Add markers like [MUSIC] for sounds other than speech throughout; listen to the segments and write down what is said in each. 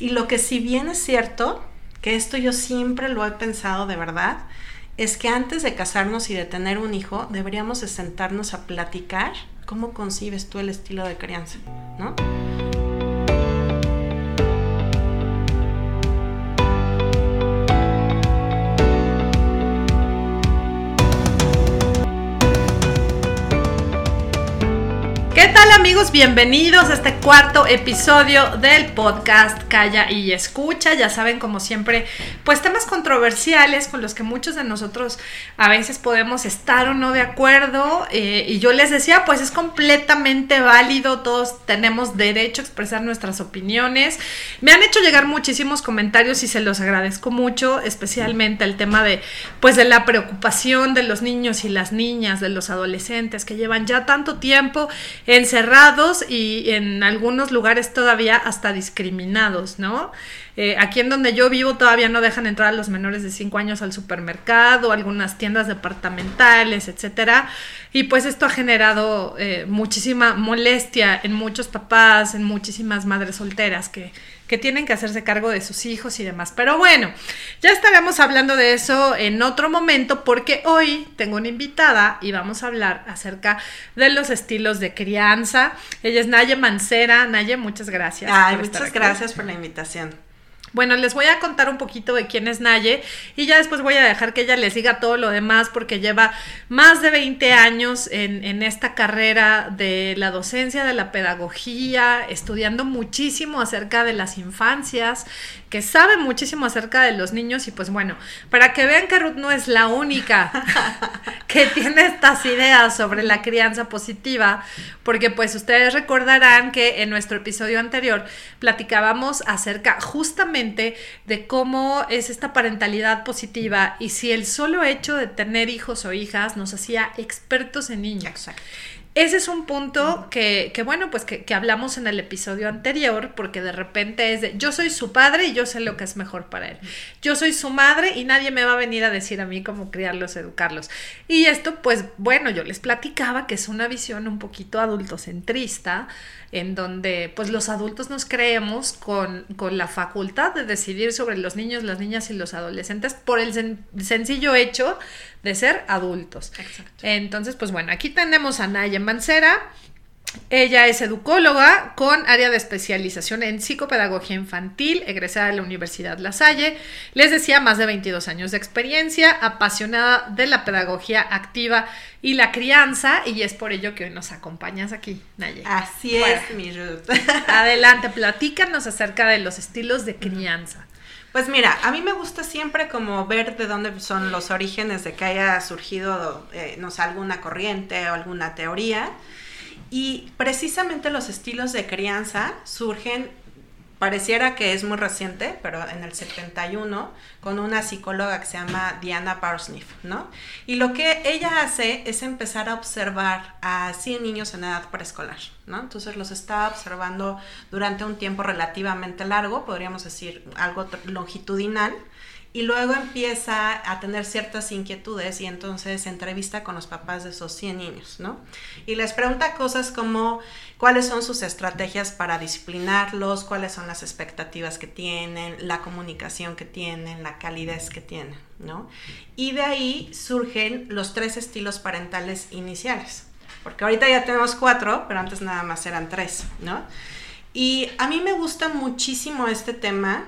Y lo que si bien es cierto, que esto yo siempre lo he pensado de verdad, es que antes de casarnos y de tener un hijo, deberíamos de sentarnos a platicar cómo concibes tú el estilo de crianza, ¿no? Amigos? Bienvenidos a este cuarto episodio del podcast Calla y Escucha. Ya saben, como siempre, pues temas controversiales con los que muchos de nosotros a veces podemos estar o no de acuerdo. Eh, y yo les decía, pues es completamente válido, todos tenemos derecho a expresar nuestras opiniones. Me han hecho llegar muchísimos comentarios y se los agradezco mucho, especialmente el tema de, pues de la preocupación de los niños y las niñas, de los adolescentes que llevan ya tanto tiempo encerrados y en algunos lugares todavía hasta discriminados, ¿no? Eh, aquí en donde yo vivo todavía no dejan entrar a los menores de 5 años al supermercado, algunas tiendas departamentales, etcétera. Y pues esto ha generado eh, muchísima molestia en muchos papás, en muchísimas madres solteras que, que tienen que hacerse cargo de sus hijos y demás. Pero bueno, ya estaremos hablando de eso en otro momento porque hoy tengo una invitada y vamos a hablar acerca de los estilos de crianza. Ella es Naye Mancera. Naye, muchas gracias. Ay, muchas gracias por la invitación. Bueno, les voy a contar un poquito de quién es Naye y ya después voy a dejar que ella les diga todo lo demás porque lleva más de 20 años en, en, esta carrera de la docencia, de la pedagogía, estudiando muchísimo acerca de las infanci, que sabe muchísimo acerca de los niños y pues bueno, para que vean que Ruth no es la única [LAUGHS] que tiene estas ideas sobre la crianza positiva, porque pues ustedes recordarán que en nuestro episodio anterior platicábamos acerca justamente de cómo es esta parentalidad positiva y si el solo hecho de tener hijos o hijas nos hacía expertos en niños. Exacto. Ese es un punto que, que bueno, pues que, que, hablamos en el episodio anterior, porque de repente es de, yo soy su padre y yo sé lo que es mejor para él. Yo soy su madre y nadie me va a venir a decir a mí cómo criarlos, educarlos. Y esto, pues bueno, yo les platicaba que es una visión un poquito adultocentrista, en donde pues los adultos nos creemos con, con la facultad de decidir sobre los niños, las niñas y los adolescentes por el sencillo hecho de ser adultos. Exacto. Entonces, pues bueno, aquí tenemos a Naya Mancera. Ella es educóloga con área de especialización en psicopedagogía infantil, egresada de la Universidad La Salle. Les decía, más de 22 años de experiencia, apasionada de la pedagogía activa y la crianza, y es por ello que hoy nos acompañas aquí, Naye. Así es, mi Ruth. [LAUGHS] Adelante, platícanos acerca de los estilos de crianza. Pues mira, a mí me gusta siempre como ver de dónde son los orígenes de que haya surgido, eh, no sé, alguna corriente o alguna teoría. Y precisamente los estilos de crianza surgen, pareciera que es muy reciente, pero en el 71, con una psicóloga que se llama Diana Parsniff, ¿no? Y lo que ella hace es empezar a observar a 100 niños en edad preescolar, ¿no? Entonces los está observando durante un tiempo relativamente largo, podríamos decir algo longitudinal, y luego empieza a tener ciertas inquietudes y entonces entrevista con los papás de esos 100 niños, ¿no? Y les pregunta cosas como cuáles son sus estrategias para disciplinarlos, cuáles son las expectativas que tienen, la comunicación que tienen, la calidez que tienen, ¿no? Y de ahí surgen los tres estilos parentales iniciales, porque ahorita ya tenemos cuatro, pero antes nada más eran tres, ¿no? Y a mí me gusta muchísimo este tema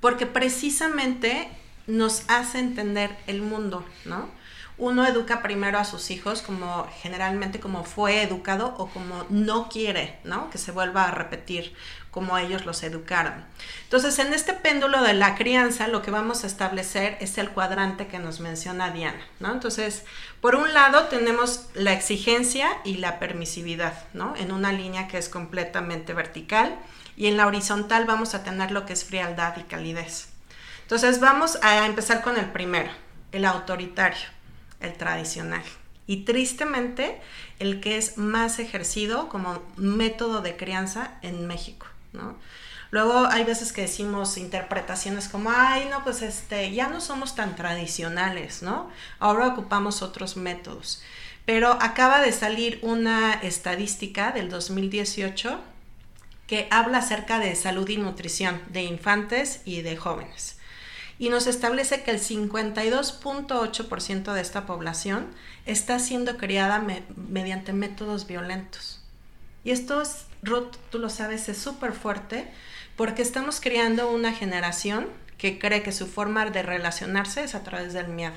porque precisamente nos hace entender el mundo, ¿no? Uno educa primero a sus hijos como generalmente como fue educado o como no quiere, ¿no? Que se vuelva a repetir como ellos los educaron. Entonces, en este péndulo de la crianza, lo que vamos a establecer es el cuadrante que nos menciona Diana, ¿no? Entonces, por un lado tenemos la exigencia y la permisividad, ¿no? En una línea que es completamente vertical y en la horizontal vamos a tener lo que es frialdad y calidez. Entonces vamos a empezar con el primero, el autoritario, el tradicional. Y tristemente, el que es más ejercido como método de crianza en México, Luego hay veces que decimos interpretaciones como, ay, no, pues este, ya no somos tan tradicionales, ¿no? Ahora ocupamos otros métodos. Pero acaba de salir una estadística del 2018 que habla acerca de salud y nutrición de infantes y de jóvenes. Y nos establece que el 52.8% de esta población está siendo criada mediante métodos violentos. Y esto es, Ruth, tú lo sabes, es súper fuerte porque estamos criando una generación que cree que su forma de relacionarse es a través del miedo,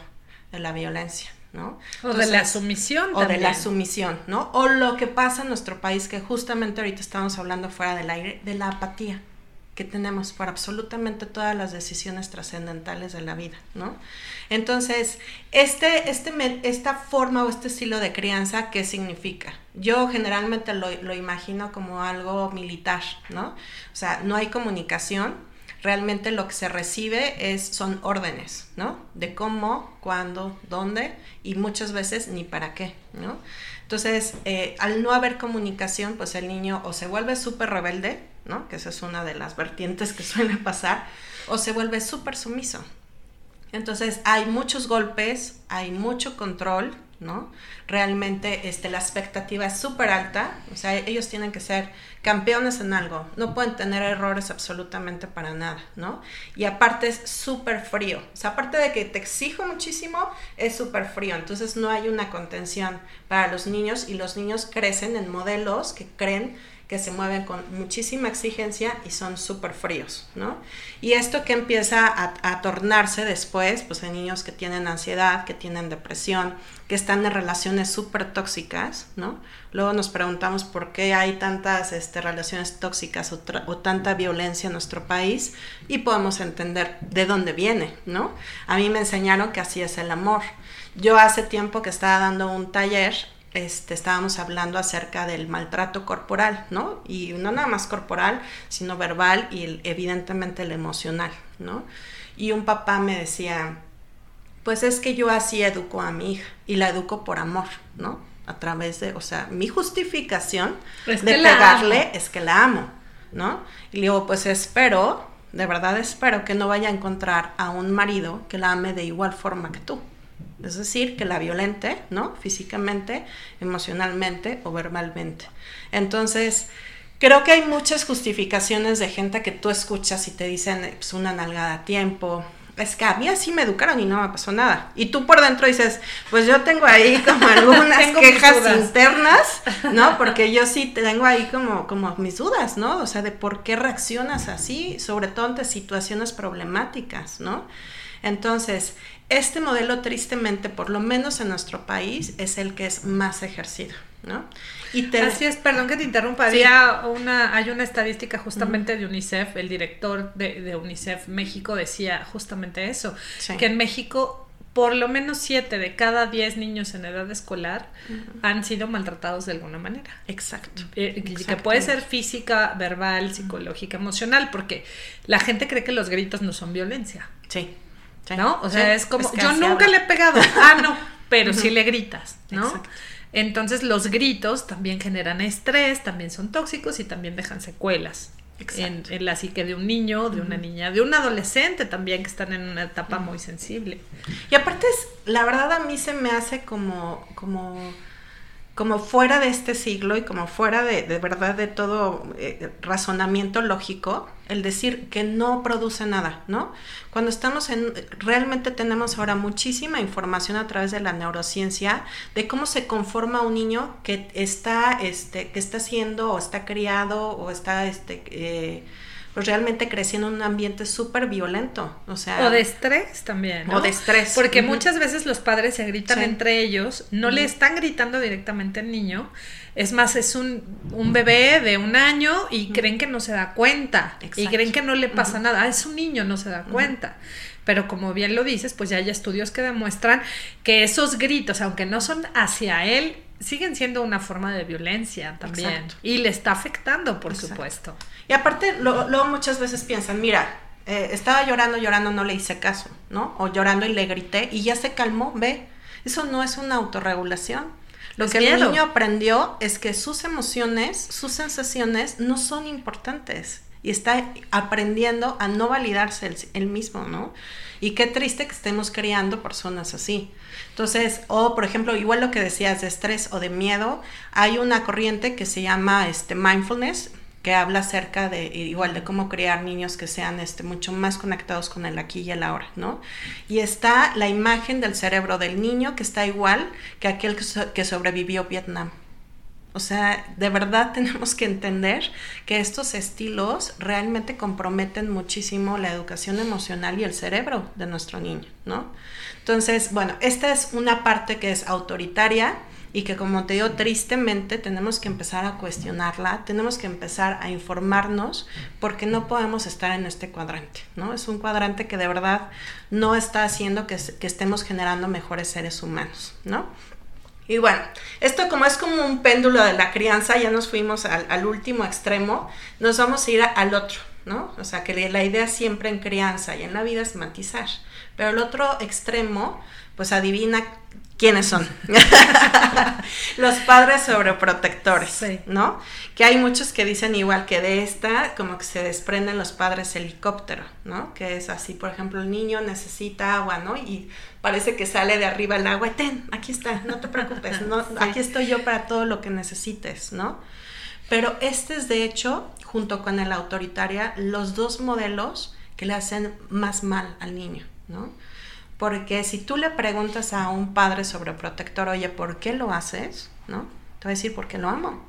de la violencia. ¿No? o de la sumisión. O de la sumisión, ¿no? O lo que pasa en nuestro país, que justamente ahorita estamos hablando fuera del aire, de la apatía que tenemos para absolutamente todas las decisiones trascendentales de la vida, ¿no? Entonces, este, este, esta forma o este estilo de crianza, ¿qué significa? Yo generalmente lo, lo imagino como algo militar, ¿no? O sea, no hay comunicación, realmente lo que se recibe es, son órdenes, ¿no? De cómo, cuándo, dónde y muchas veces ni para qué, ¿no? Entonces, eh, al no haber comunicación, pues el niño o se vuelve súper rebelde, ¿no? Que esa es una de las vertientes que suele pasar, o se vuelve súper sumiso. Entonces, hay muchos golpes, hay mucho control, ¿no? Realmente este, la expectativa es súper alta, o sea, ellos tienen que ser campeones en algo, no pueden tener errores absolutamente para nada, ¿no? Y aparte es súper frío, o sea, aparte de que te exijo muchísimo, es súper frío, entonces no hay una contención para los niños y los niños crecen en modelos que creen que se mueven con muchísima exigencia y son súper fríos, ¿no? Y esto que empieza a, tornarse después, pues en niños que tienen ansiedad, que tienen depresión, que están en relaciones súper tóxicas, ¿no? Luego nos preguntamos por qué hay tantas este, relaciones tóxicas o, o, tanta violencia en nuestro país y podemos entender de dónde viene, ¿no? A mí me enseñaron que así es el amor. Yo hace tiempo que estaba dando un taller este, estábamos hablando acerca del maltrato corporal, ¿no? Y no nada más corporal, sino verbal y evidentemente el emocional, ¿no? Y un papá me decía, pues es que yo así educo a mi hija y la educo por amor, ¿no? A través de, o sea, mi justificación de pegarle es que la amo, ¿no? Y le digo, pues espero, de verdad espero que no vaya a encontrar a un marido que la ame de igual forma que tú es decir, que la violente, ¿no? Físicamente, emocionalmente o verbalmente. Entonces, creo que hay muchas justificaciones de gente que tú escuchas y te dicen, pues una nalgada a tiempo, es que a mí así me educaron y no me pasó nada. Y tú por dentro dices, pues yo tengo ahí [LAUGHS] como algunas quejas internas, ¿no? Porque yo sí tengo ahí como, como mis dudas, ¿no? O sea, de por qué reaccionas así, sobre todo ante situaciones problemáticas, ¿no? Entonces, este modelo, tristemente, por lo menos en nuestro país, es el que es más ejercido, ¿no? Y Así es, perdón que te interrumpa. Había una, hay una estadística justamente de UNICEF, el director de, UNICEF México decía justamente eso, que en México por lo menos 7 de cada 10 niños en edad escolar han sido maltratados de alguna manera. Exacto. Eh, que puede ser física, verbal, psicológica, emocional, porque la gente cree que los gritos no son violencia. Sí. ¿No? O sea, es como, yo nunca le he pegado. Ah, no, pero sí le gritas, ¿no? Entonces los gritos también generan estrés, también son tóxicos y también dejan secuelas. En, en, la psique de un niño, de una niña, de un adolescente también que están en una etapa muy sensible. Y aparte, es, la verdad a mí se me hace como, como como fuera de este siglo y como fuera de, de verdad de todo eh, razonamiento lógico, el decir que no produce nada, ¿no? Cuando estamos en, realmente tenemos ahora muchísima información a través de la neurociencia de cómo se conforma un niño que está, este, que está siendo o está criado o está, este, eh, pues realmente creciendo en un ambiente súper violento, o sea... O de estrés también, O de estrés. Porque muchas veces los padres se gritan entre ellos, no le están gritando directamente al niño, es más, es un, un bebé de un año y creen que no se da cuenta, y creen que no le pasa nada, ah, es un niño, no se da cuenta. Pero como bien lo dices, pues ya hay estudios que demuestran que esos gritos, aunque no son hacia él, siguen siendo una forma de violencia también. Y le está afectando, por supuesto. Y aparte, luego muchas veces piensan, mira, eh, estaba llorando, llorando, no le hice caso, ¿no? O llorando y le grité y ya se calmó, ve. Eso no es una autorregulación. Lo que el niño aprendió es que sus emociones, sus sensaciones no son importantes y está aprendiendo a no validarse él mismo, ¿no? Y qué triste que estemos criando personas así. Entonces, o por ejemplo, igual lo que decías de estrés o de miedo, hay una corriente que se llama este mindfulness, que habla acerca de igual de cómo crear niños que sean este mucho más conectados con el aquí y el ahora, ¿no? Y está la imagen del cerebro del niño que está igual que aquel que, sobrevivió Vietnam. O sea, de verdad [LAUGHS] tenemos que entender que estos estilos realmente comprometen muchísimo la educación emocional y el cerebro de nuestro niño, ¿no? Entonces, bueno, esta es una parte que es autoritaria, y que como te digo, tristemente tenemos que empezar a cuestionarla, tenemos que empezar a informarnos porque no podemos estar en este cuadrante, ¿no? Es un cuadrante que de verdad no está haciendo que, estemos generando mejores seres humanos, ¿no? Y bueno, esto como es como un péndulo de la crianza, ya nos fuimos al, último extremo, nos vamos a ir al otro, ¿no? O sea, que la idea siempre en crianza y en la vida es matizar, pero el otro extremo, pues adivina quiénes son. [LAUGHS] los padres sobreprotectores, ¿no? Que hay muchos que dicen igual que de esta, como que se desprenden los padres helicóptero, ¿no? Que es así, por ejemplo, el niño necesita agua, ¿no? Y parece que sale de arriba el agua, ten, aquí está, no te preocupes, no, [LAUGHS] aquí estoy yo para todo lo que necesites, ¿no? Pero este es de hecho, junto con el autoritaria, los dos modelos que le hacen más mal al niño, ¿no? Porque si tú le preguntas a un padre sobreprotector, oye, ¿por qué lo haces? ¿No? Te va a decir, porque lo amo.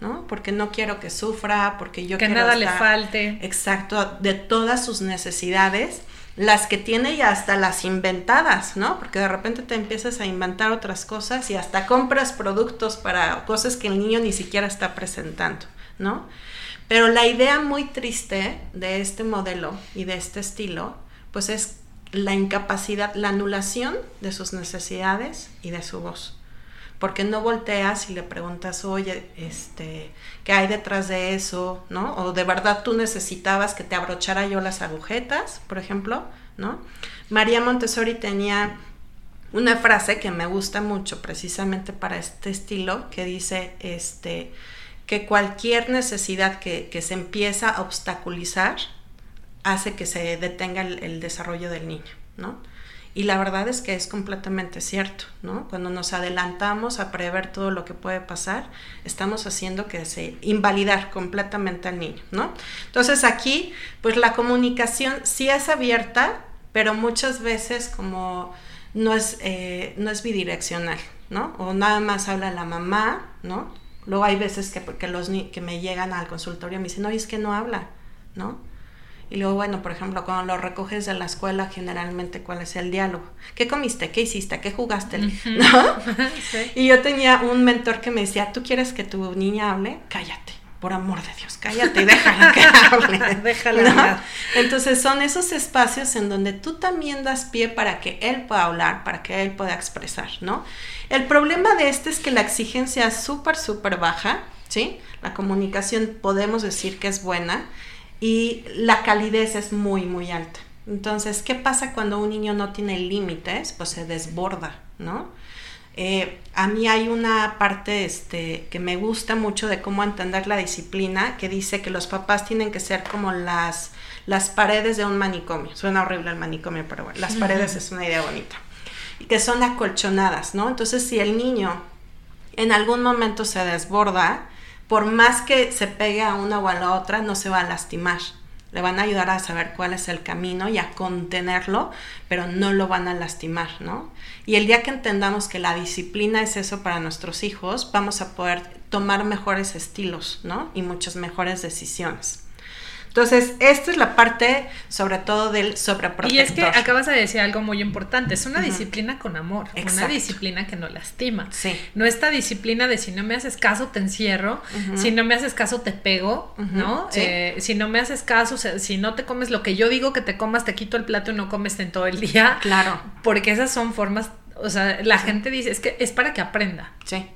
¿no? Porque no quiero que sufra, porque yo que quiero nada le falte. Exacto, de todas sus necesidades, las que tiene y hasta las inventadas, ¿no? Porque de repente te empiezas a inventar otras cosas y hasta compras productos para cosas que el niño ni siquiera está presentando, ¿no? Pero la idea muy triste de este modelo y de este estilo, pues es la incapacidad, la anulación de sus necesidades y de su voz. Porque no volteas y le preguntas, oye, este, ¿qué hay detrás de eso? ¿No? O de verdad tú necesitabas que te abrochara yo las agujetas, por ejemplo, ¿no? María Montessori tenía una frase que me gusta mucho precisamente para este estilo, que dice, este, que cualquier necesidad que, que se empieza a obstaculizar, hace que se detenga el, desarrollo del niño, ¿no? Y la verdad es que es completamente cierto, ¿no? Cuando nos adelantamos a prever todo lo que puede pasar, estamos haciendo que se invalidar completamente al niño, ¿no? Entonces aquí, pues la comunicación sí es abierta, pero muchas veces como no es, eh, no es bidireccional, ¿no? O nada más habla la mamá, ¿no? Luego hay veces que, porque los que me llegan al consultorio me dicen, no, es que no habla, ¿no? Y luego, bueno, por ejemplo, cuando lo recoges de la escuela, generalmente, ¿cuál es el diálogo? ¿Qué comiste? ¿Qué hiciste? ¿Qué jugaste? [LAUGHS] ¿No? [LAUGHS] Y yo tenía un mentor que me decía, ¿tú quieres que tu niña hable? Cállate, por amor de Dios, cállate y déjala que [LAUGHS] hable. déjala. Entonces son esos espacios en donde tú también das pie para que él pueda hablar, para que él pueda expresar, ¿no? El problema de este es que la exigencia es súper, súper baja, ¿sí? La comunicación podemos decir que es buena, y la calidez es muy, muy alta. Entonces, ¿qué pasa cuando un niño no tiene límites? Pues se desborda, ¿no? Eh, a mí hay una parte este, que me gusta mucho de cómo entender la disciplina, que dice que los papás tienen que ser como las, las paredes de un manicomio. Suena horrible el manicomio, pero bueno, las paredes es una idea bonita. Y que son acolchonadas, ¿no? Entonces, si el niño en algún momento se desborda, por más que se pegue a una o a la otra, no se va a lastimar. Le van a ayudar a saber cuál es el camino y a contenerlo, pero no lo van a lastimar, ¿no? Y el día que entendamos que la disciplina es eso para nuestros hijos, vamos a poder tomar mejores estilos, ¿no? Y muchas mejores decisiones. Entonces, esta es la parte sobre todo del sobreprotector. Y es que acabas de decir algo muy importante, es una disciplina con amor, una disciplina que no lastima. Sí. No esta disciplina de si no me haces caso te encierro, si no me haces caso te pego, ¿no? Eh, si no me haces caso, si no te comes lo que yo digo que te comas, te quito el plato y no comes en todo el día. Claro. Porque esas son formas, o sea, la gente dice, es que es para que aprenda. Sí.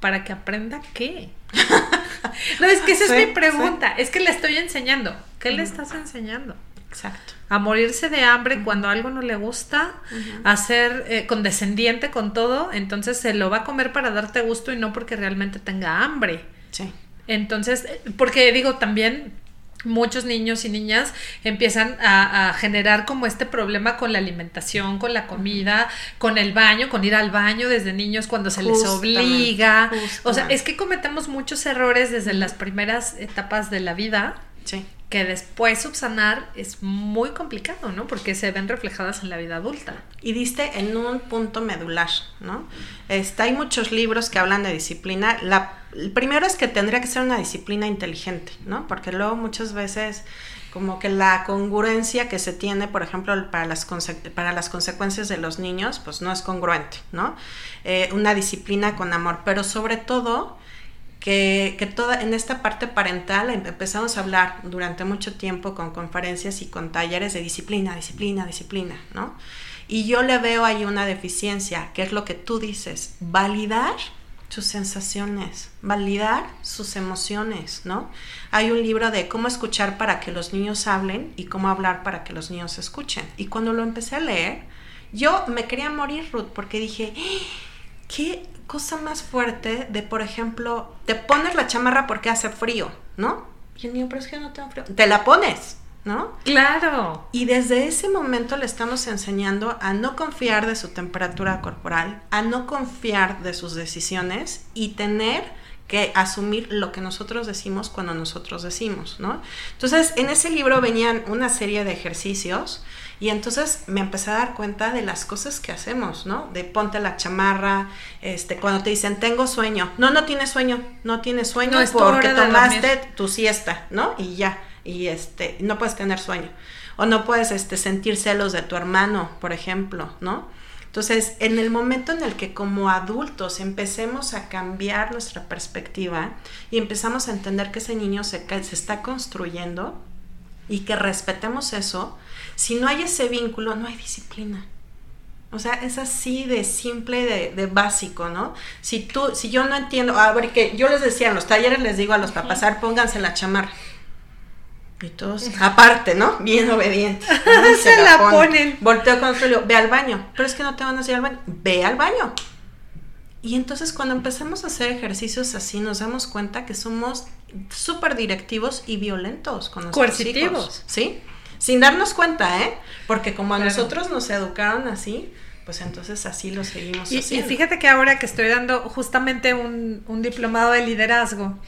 ¿Para que aprenda qué? [LAUGHS] [LAUGHS] no, es que esa es mi pregunta. Es que le estoy enseñando. ¿Qué le estás enseñando? Exacto. A morirse de hambre cuando algo no le gusta, a ser eh, condescendiente con todo, entonces se lo va a comer para darte gusto y no porque realmente tenga hambre. Sí. Entonces, eh, porque digo también, muchos niños y niñas empiezan a, generar como este problema con la alimentación, con la comida, con el baño, con ir al baño desde niños cuando se les obliga. O sea, es que cometemos muchos errores desde las primeras etapas de la vida. Sí. Que después subsanar es muy complicado, ¿no? Porque se ven reflejadas en la vida adulta. Y diste en un punto medular, ¿no? Está, hay muchos libros que hablan de disciplina. La el primero es que tendría que ser una disciplina inteligente, ¿no? Porque luego muchas veces como que la congruencia que se tiene, por ejemplo, para las, para las consecuencias de los niños, pues no es congruente, ¿no? Eh, una disciplina con amor, pero sobre todo que, que, toda, en esta parte parental em, empezamos a hablar durante mucho tiempo con conferencias y con talleres de disciplina, disciplina, disciplina, ¿no? Y yo le veo ahí una deficiencia, que es lo que tú dices, validar sus sensaciones, validar sus emociones, ¿no? Hay un libro de cómo escuchar para que los niños hablen y cómo hablar para que los niños escuchen. Y cuando lo empecé a leer, yo me quería morir, Ruth, porque dije, ¡Ah! qué cosa más fuerte de, por ejemplo, te pones la chamarra porque hace frío, ¿no? Y el niño, pero es que no tengo frío. Te la pones, ¿no? Claro. Y desde ese momento le estamos enseñando a no confiar de su temperatura corporal, a no confiar de sus decisiones y tener que asumir lo que nosotros decimos cuando nosotros decimos, ¿no? Entonces, en ese libro venían una serie de ejercicios y entonces me empecé a dar cuenta de las cosas que hacemos, ¿no? De ponte la chamarra, este, cuando te dicen tengo sueño, no, no tienes sueño, no tienes sueño no, porque tomaste tu siesta, ¿no? Y ya y este, no puedes tener sueño. O no puedes este, sentir celos de tu hermano, por ejemplo, ¿no? Entonces, en el momento en el que como adultos empecemos a cambiar nuestra perspectiva y empezamos a entender que ese niño se, se está construyendo y que respetemos eso, si no hay ese vínculo, no hay disciplina. O sea, es así de simple, de, de, básico, ¿no? Si tú, si yo no entiendo, a ver, que yo les decía en los talleres, les digo a los papás, pónganse la chamarra. Y todos, [LAUGHS] aparte, ¿no? Bien obedientes. [LAUGHS] Se, la, ponen. Volteo con Julio, ve al baño. Pero es que no te van a ir al baño. Ve al baño. Y entonces cuando empezamos a hacer ejercicios así, nos damos cuenta que somos súper directivos y violentos con nuestros Coercitivos. ¿Sí? Sin darnos cuenta, ¿eh? Porque como a nosotros nos educaron así, pues entonces así lo seguimos y, fíjate que ahora que estoy dando justamente un, diplomado de liderazgo,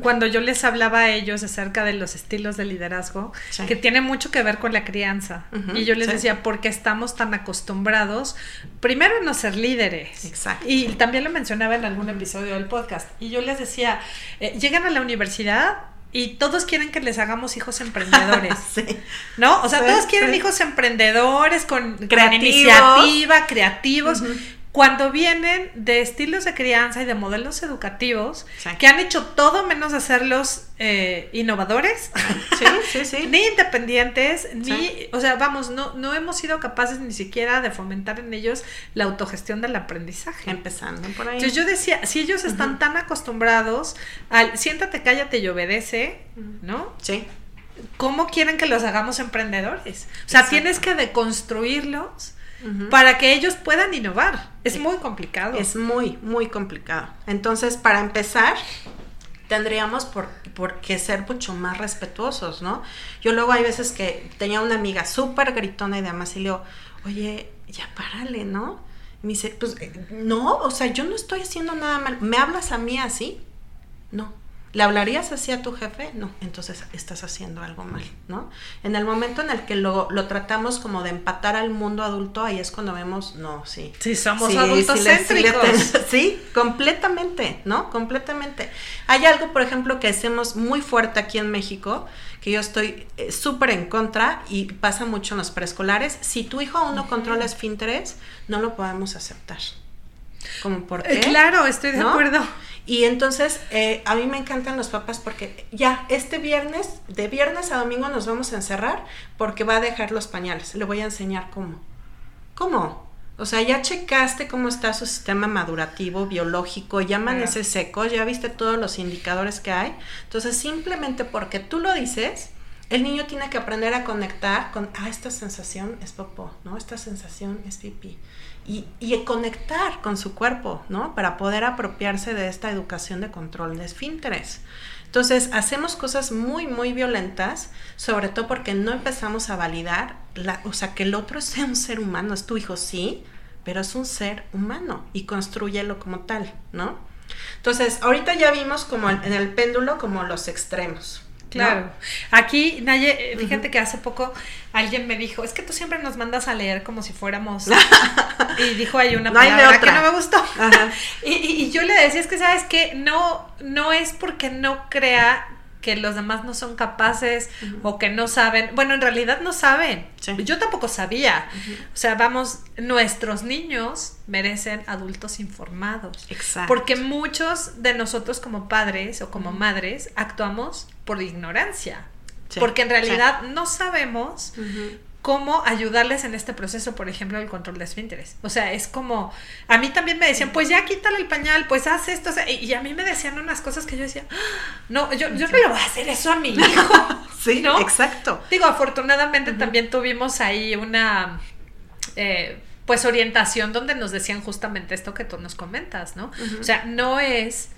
cuando yo les hablaba a ellos acerca de los estilos de liderazgo, que tiene mucho que ver con la crianza, y yo les decía, ¿por qué estamos tan acostumbrados, primero a no ser líderes. Exacto. Y también lo mencionaba en algún episodio del podcast, y yo les decía, eh, llegan a la universidad y todos quieren que les hagamos hijos emprendedores. [LAUGHS] sí. ¿No? O sea, todos quieren hijos emprendedores con, iniciativa, creativos. Cuando vienen de estilos de crianza y de modelos educativos que han hecho todo menos hacerlos eh, innovadores, [LAUGHS] sí, sí, sí. [LAUGHS] ni independientes, ni, o sea, vamos, no, no hemos sido capaces ni siquiera de fomentar en ellos la autogestión del aprendizaje. Empezando por ahí. Entonces yo decía, si ellos están tan acostumbrados al siéntate, cállate y obedece, ¿no? Sí. ¿Cómo quieren que los hagamos emprendedores? O sea, tienes que deconstruirlos para que ellos puedan innovar. Es muy complicado. Es muy, muy complicado. Entonces, para empezar, tendríamos por, por qué ser mucho más respetuosos, ¿no? Yo luego hay veces que tenía una amiga súper gritona y demás y le digo, oye, ya párale, ¿no? Y me dice, pues eh, no, o sea, yo no estoy haciendo nada mal. ¿Me hablas a mí así? No. ¿Le hablarías así a tu jefe? No, entonces estás haciendo algo mal, ¿no? En el momento en el que lo, lo tratamos como de empatar al mundo adulto, ahí es cuando vemos, no, sí. Sí, somos adultos céntricos. [LAUGHS] Sí, completamente, ¿no? Completamente. Hay algo, por ejemplo, que hacemos muy fuerte aquí en México, que yo estoy eh, súper en contra y pasa mucho en los preescolares. Si tu hijo aún no controla esfínteres, no lo podemos aceptar. ¿Cómo por eh, qué? claro, estoy de acuerdo. Y entonces eh, a mí me encantan los papás porque ya este viernes, de viernes a domingo nos vamos a encerrar porque va a dejar los pañales. Le voy a enseñar cómo. ¿Cómo? O sea, ya checaste cómo está su sistema madurativo, biológico, ya amanece seco, ya viste todos los indicadores que hay. Entonces, simplemente porque tú lo dices, el niño tiene que aprender a conectar con, ah, esta sensación es popó, ¿no? Esta sensación es pipí y, y, conectar con su cuerpo, ¿no? Para poder apropiarse de esta educación de control de esfínteres. Entonces, hacemos cosas muy, muy violentas, sobre todo porque no empezamos a validar, la, o sea, que el otro sea un ser humano, es tu hijo, sí, pero es un ser humano y construyelo como tal, ¿no? Entonces, ahorita ya vimos como en el péndulo como los extremos. Claro. Aquí, Naye, eh, fíjate que hace poco alguien me dijo, es que tú siempre nos mandas a leer como si fuéramos... [LAUGHS] y dijo ahí una palabra que no me gustó. [LAUGHS] y, y, yo le decía, es que sabes que no, no es porque no crea que los demás no son capaces o que no saben. Bueno, en realidad no saben. Yo tampoco sabía. O sea, vamos, nuestros niños merecen adultos informados. Exacto. Porque muchos de nosotros como padres o como madres actuamos por ignorancia. Porque en realidad no sabemos cómo ayudarles en este proceso, por ejemplo, del control de esfínteres. O sea, es como, a mí también me decían, pues ya quítale el pañal, pues haz esto, y a mí me decían unas cosas que yo decía, ah, no, yo, yo no le voy a hacer eso a mi [LAUGHS] hijo. sí, ¿no? exacto. Digo, afortunadamente también tuvimos ahí una... Eh, pues orientación donde nos decían justamente esto que tú nos comentas, ¿no? O sea, no es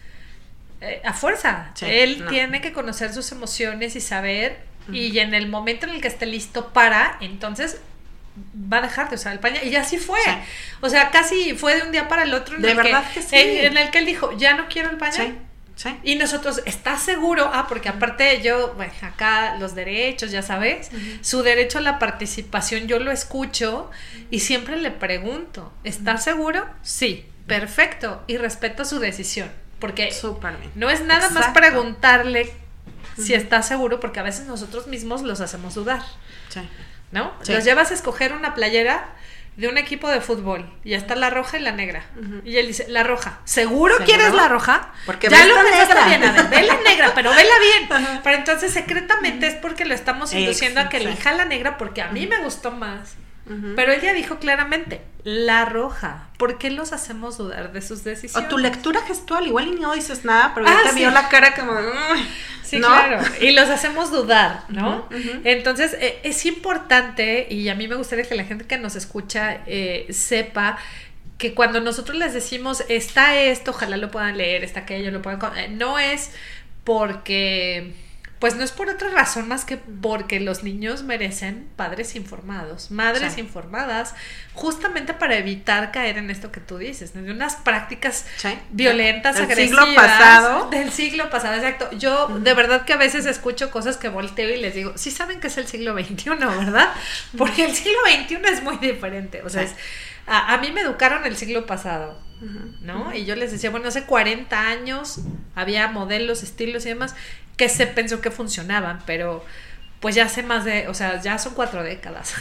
eh, a fuerza. Él tiene que conocer sus emociones y saber y en el momento en el que esté listo para, entonces va a dejar de usar el pañal. Y así fue. O sea, casi fue de un día para el otro. En de el verdad que, sí. En, el que él dijo, ya no quiero el pañal. Sí. Y nosotros, ¿estás seguro? Ah, porque aparte yo, bueno, acá los derechos, ya sabes, su derecho a la participación yo lo escucho y siempre le pregunto, ¿estás seguro? Sí, perfecto. Y respeto su decisión. Porque no es nada más preguntarle si estás seguro, porque a veces nosotros mismos los hacemos dudar. Sí. ¿No? Los llevas a escoger una playera de un equipo de fútbol y está la roja y la negra. Y él dice, la roja. ¿Seguro, quieres la roja? Porque ya lo pensaste bien, a ver, ve la negra, pero vela bien. [LAUGHS] Pero entonces secretamente es porque lo estamos induciendo a que elija la negra porque a mí me gustó más. Pero ella dijo claramente, la roja. ¿Por qué los hacemos dudar de sus decisiones? O tu lectura gestual, igual y no dices nada, pero ya ah, te vio la cara como... Sí, claro. Y los hacemos dudar, ¿no? Entonces, eh, es importante, y a mí me gustaría que la gente que nos escucha eh, sepa que cuando nosotros les decimos, está esto, ojalá lo puedan leer, está aquello, lo puedan... Eh, no es porque pues no es por otra razón más que porque los niños merecen padres informados, madres informadas, justamente para evitar caer en esto que tú dices, de unas prácticas violentas, del agresivas. Siglo pasado. Del siglo pasado, exacto. Yo de verdad que a veces escucho cosas que volteo y les digo, sí saben que es el siglo XXI, ¿verdad? Porque el siglo XXI es muy diferente. O sea, a, a mí me educaron el siglo pasado. ¿no? Y yo les decía, bueno, hace 40 años había modelos, estilos y demás que se pensó que funcionaban, pero pues ya hace más de, o sea, ya son cuatro décadas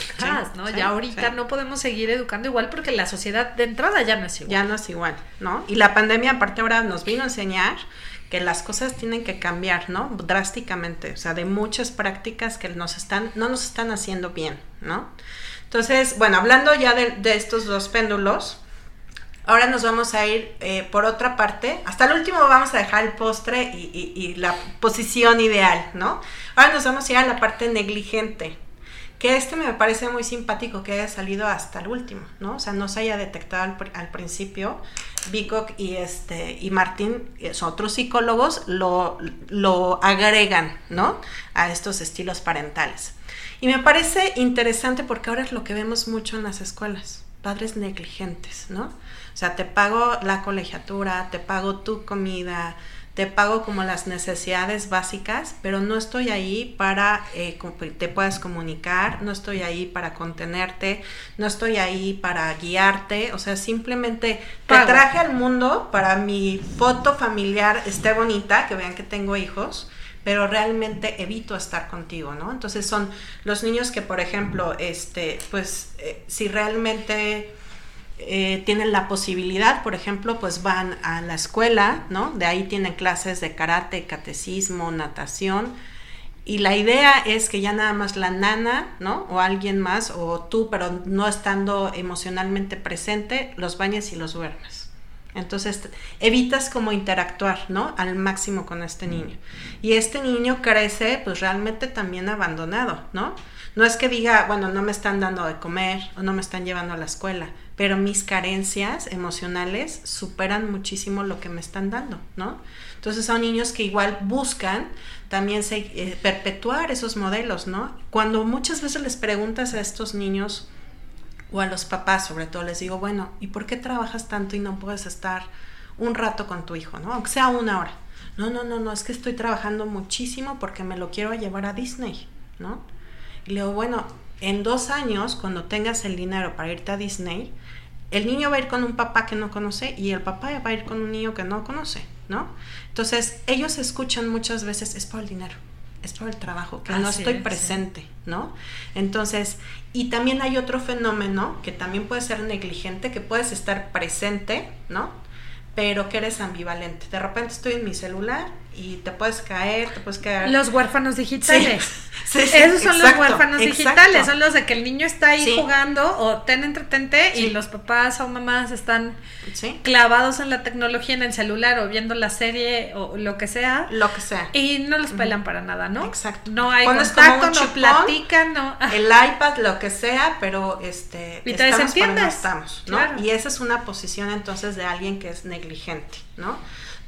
¿no? ya ahorita no podemos seguir educando igual porque la sociedad de entrada ya no es igual. Ya no es igual, ¿no? Y la pandemia aparte ahora nos vino a enseñar que las cosas tienen que cambiar, ¿no? Drásticamente, o sea, de muchas prácticas que nos están, no nos están haciendo bien, ¿no? Entonces, bueno, hablando ya de, de estos dos péndulos, Ahora nos vamos a ir eh, por otra parte. Hasta el último vamos a dejar el postre y, la posición ideal, ¿no? Ahora nos vamos a ir a la parte negligente. Que este me parece muy simpático que haya salido hasta el último, ¿no? O sea, no se haya detectado al, principio. Bicock y, este, y Martín, otros psicólogos, lo, lo agregan, ¿no? A estos estilos parentales. Y me parece interesante porque ahora es lo que vemos mucho en las escuelas. Padres negligentes, ¿no? O sea, te pago la colegiatura, te pago tu comida, te pago como las necesidades básicas, pero no estoy ahí para eh, te puedas comunicar, no estoy ahí para contenerte, no estoy ahí para guiarte, o sea, simplemente te traje al mundo para mi foto familiar esté bonita, que vean que tengo hijos, pero realmente evito estar contigo, ¿no? Entonces son los niños que, por ejemplo, este, pues, eh, si realmente eh, tienen la posibilidad, por ejemplo, pues van a la escuela, ¿no? De ahí tienen clases de karate, catecismo, natación. Y la idea es que ya nada más la nana, ¿no? O alguien más, o tú, pero no estando emocionalmente presente, los bañes y los duermes. Entonces evitas como interactuar, ¿no? Al máximo con este niño. Y este niño crece pues realmente también abandonado, ¿no? No es que diga, bueno, no me están dando de comer o no me están llevando a la escuela, pero mis carencias emocionales superan muchísimo lo que me están dando, ¿no? Entonces son niños que igual buscan también eh, perpetuar esos modelos, ¿no? Cuando muchas veces les preguntas a estos niños o a los papás sobre todo, les digo, bueno, ¿y por qué trabajas tanto y no puedes estar un rato con tu hijo, ¿no? Aunque sea una hora. No, no, no, no, es que estoy trabajando muchísimo porque me lo quiero llevar a Disney, ¿no? Y le digo, bueno, en dos años, cuando tengas el dinero para irte a Disney, el niño va a ir con un papá que no conoce y el papá va a ir con un niño que no conoce, ¿no? Entonces, ellos escuchan muchas veces, es por el dinero, es por el trabajo, que no estoy presente, ¿no? Entonces, y también hay otro fenómeno que también puede ser negligente, que puedes estar presente, ¿no? Pero que eres ambivalente. De repente estoy en mi celular y te puedes caer, te puedes caer. Los huérfanos digitales. [LAUGHS] Esos son los huérfanos digitales, son los de que el niño está ahí jugando o ten entretente y los papás o mamás están clavados en la tecnología, en el celular o viendo la serie o lo que sea. Lo que sea. Y no los pelan para nada, ¿no? Exacto. No hay contacto, no platican, no. [LAUGHS] El iPad, lo que sea, pero este. Y te estamos estamos, ¿no? Y esa es una posición entonces de alguien que es negligente, ¿no?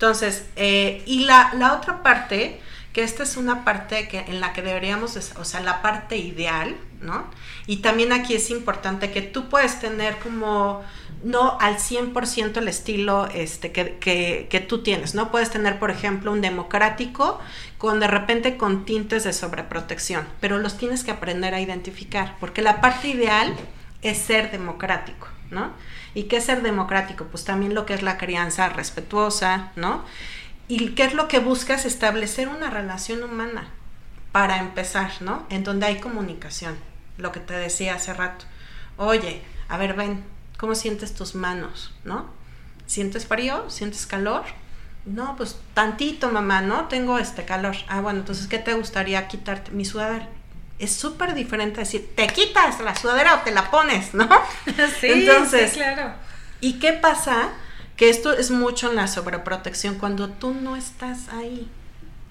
Entonces, eh, y la, la, otra parte, que esta es una parte que, en la que deberíamos, o sea, la parte ideal, ¿no? Y también aquí es importante que tú puedes tener como, no al 100% el estilo este, que, que, que, tú tienes, ¿no? Puedes tener, por ejemplo, un democrático con de repente con tintes de sobreprotección, pero los tienes que aprender a identificar, porque la parte ideal es ser democrático, ¿no? ¿Y qué ser democrático? Pues también lo que es la crianza respetuosa, ¿no? ¿Y qué es lo que buscas? Establecer una relación humana para empezar, ¿no? En donde hay comunicación, lo que te decía hace rato. Oye, a ver, ven, ¿cómo sientes tus manos, ¿no? ¿Sientes frío? ¿Sientes calor? No, pues tantito, mamá, ¿no? Tengo este calor. Ah, bueno, entonces, ¿qué te gustaría quitarte? Mi sudadera es súper diferente decir, te quitas la sudadera o te la pones, ¿no? [LAUGHS] Sí, Entonces, claro. ¿Y qué pasa? Que esto es mucho en la sobreprotección cuando tú no estás ahí.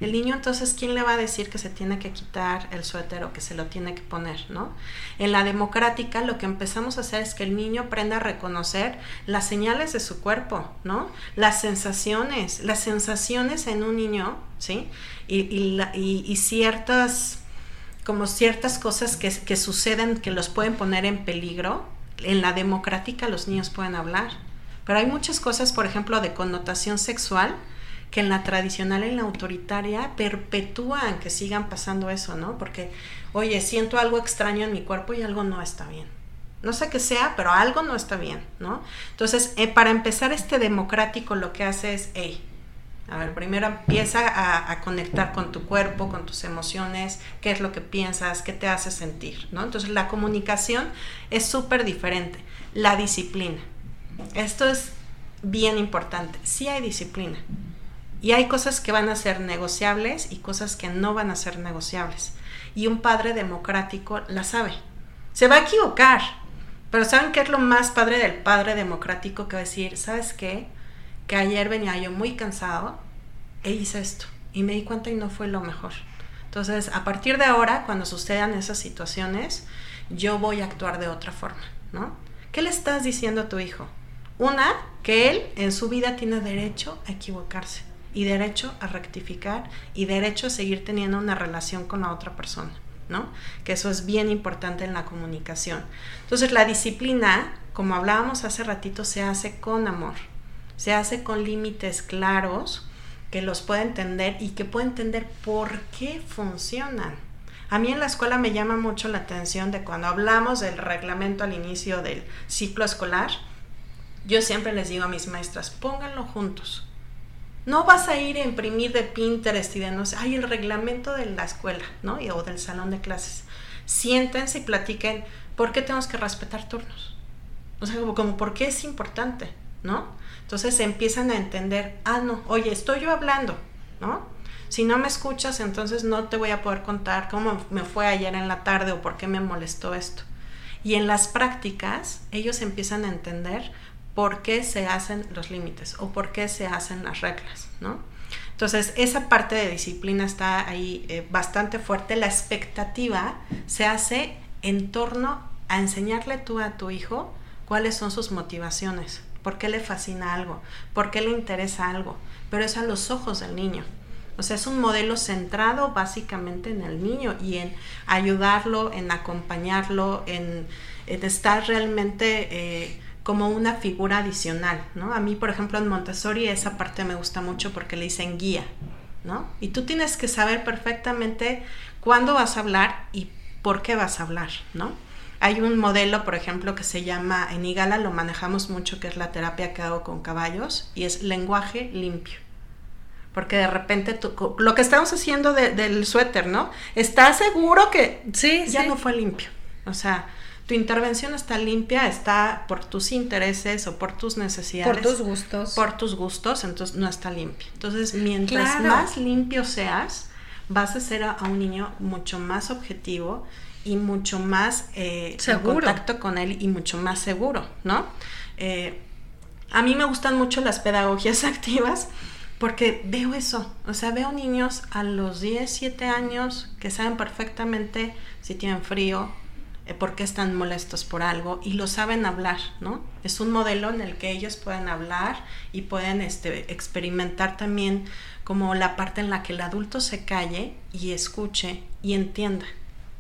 El niño entonces, ¿quién le va a decir que se tiene que quitar el suéter o que se lo tiene que poner, no? En la democrática lo que empezamos a hacer es que el niño aprenda a reconocer las señales de su cuerpo, ¿no? Las sensaciones, las sensaciones en un niño, ¿sí? Y, y, y ciertas como ciertas cosas que, suceden que los pueden poner en peligro. En la democrática los niños pueden hablar, pero hay muchas cosas, por ejemplo, de connotación sexual, que en la tradicional y en la autoritaria perpetúan que sigan pasando eso, ¿no? Porque, oye, siento algo extraño en mi cuerpo y algo no está bien. No sé qué sea, pero algo no está bien, ¿no? Entonces, eh, para empezar, este democrático lo que hace es, hey, a ver, primero empieza a, conectar con tu cuerpo, con tus emociones, qué es lo que piensas, qué te hace sentir, ¿no? Entonces la comunicación es súper diferente. La disciplina. Esto es bien importante. Sí hay disciplina. Y hay cosas que van a ser negociables y cosas que no van a ser negociables. Y un padre democrático la sabe. Se va a equivocar. Pero ¿saben qué es lo más padre del padre democrático que va a decir? ¿Sabes qué? Que ayer venía yo muy cansado e hice esto y me di cuenta y no fue lo mejor. Entonces, a partir de ahora, cuando sucedan esas situaciones, yo voy a actuar de otra forma, ¿no? ¿Qué le estás diciendo a tu hijo? Una, que él en su vida tiene derecho a equivocarse y derecho a rectificar y derecho a seguir teniendo una relación con la otra persona, ¿no? Que eso es bien importante en la comunicación. Entonces, la disciplina, como hablábamos hace ratito, se hace con amor, se hace con límites claros que los pueda entender y que pueda entender por qué funcionan. A mí en la escuela me llama mucho la atención de cuando hablamos del reglamento al inicio del ciclo escolar, yo siempre les digo a mis maestras, pónganlo juntos. No vas a ir a imprimir de Pinterest y de no sé, hay el reglamento de la escuela, ¿no? o del salón de clases. Siéntense y platiquen por qué tenemos que respetar turnos. O sea, como, como por qué es importante, ¿no? Entonces empiezan a entender, ah, no, oye, estoy yo hablando, ¿no? Si no me escuchas, entonces no te voy a poder contar cómo me fue ayer en la tarde o por qué me molestó esto. Y en las prácticas, ellos empiezan a entender por qué se hacen los límites o por qué se hacen las reglas, ¿no? Entonces, esa parte de disciplina está ahí eh, bastante fuerte. La expectativa se hace en torno a enseñarle tú a tu hijo cuáles son sus motivaciones, por qué le fascina algo, por qué le interesa algo, pero es a los ojos del niño. O sea, es un modelo centrado básicamente en el niño y en ayudarlo, en acompañarlo, en, estar realmente eh, como una figura adicional, ¿no? A mí, por ejemplo, en Montessori esa parte me gusta mucho porque le dicen guía, ¿no? Y tú tienes que saber perfectamente cuándo vas a hablar y por qué vas a hablar, ¿no? Hay un modelo, por ejemplo, que se llama, en Igala lo manejamos mucho, que es la terapia que hago con caballos, y es lenguaje limpio porque de repente lo que estamos haciendo del suéter, ¿no? ¿Estás seguro que sí, ya no fue limpio? O sea, tu intervención está limpia, está por tus intereses o por tus necesidades. Por tus gustos. Por tus gustos, entonces no está limpio. Entonces, mientras más limpio seas, vas a ser a, un niño mucho más objetivo y mucho más eh, en contacto con él y mucho más seguro, ¿no? Eh, a mí me gustan mucho las pedagogías [LAUGHS] activas porque veo eso, o sea, veo niños a los 10, 7 años que saben perfectamente si tienen frío, eh, por qué están molestos por algo y lo saben hablar, ¿no? Es un modelo en el que ellos pueden hablar y pueden este, experimentar también como la parte en la que el adulto se calle y escuche y entienda.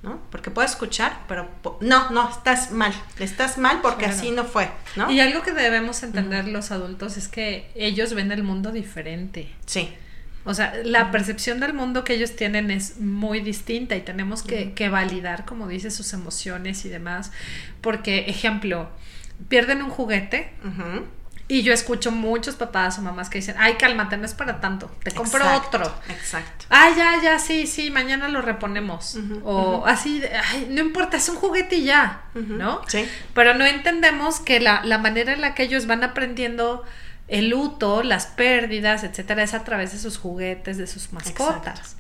¿No? Porque puede escuchar, pero no, no, estás mal, estás mal porque así no fue, ¿no? Y algo que debemos entender los adultos es que ellos ven el mundo diferente. Sí. O sea, la percepción del mundo que ellos tienen es muy distinta y tenemos que, que validar, como dice, sus emociones y demás. Porque, ejemplo, pierden un juguete. Y yo escucho muchos papás o mamás que dicen, ay, cálmate, no es para tanto, te compro otro. Exacto. Ay, ya, ya, sí, sí, mañana lo reponemos. o así, ay, no importa, es un juguete y ya, ¿no? Sí. Pero no entendemos que la, la manera en la que ellos van aprendiendo el luto, las pérdidas, etcétera, es a través de sus juguetes, de sus mascotas.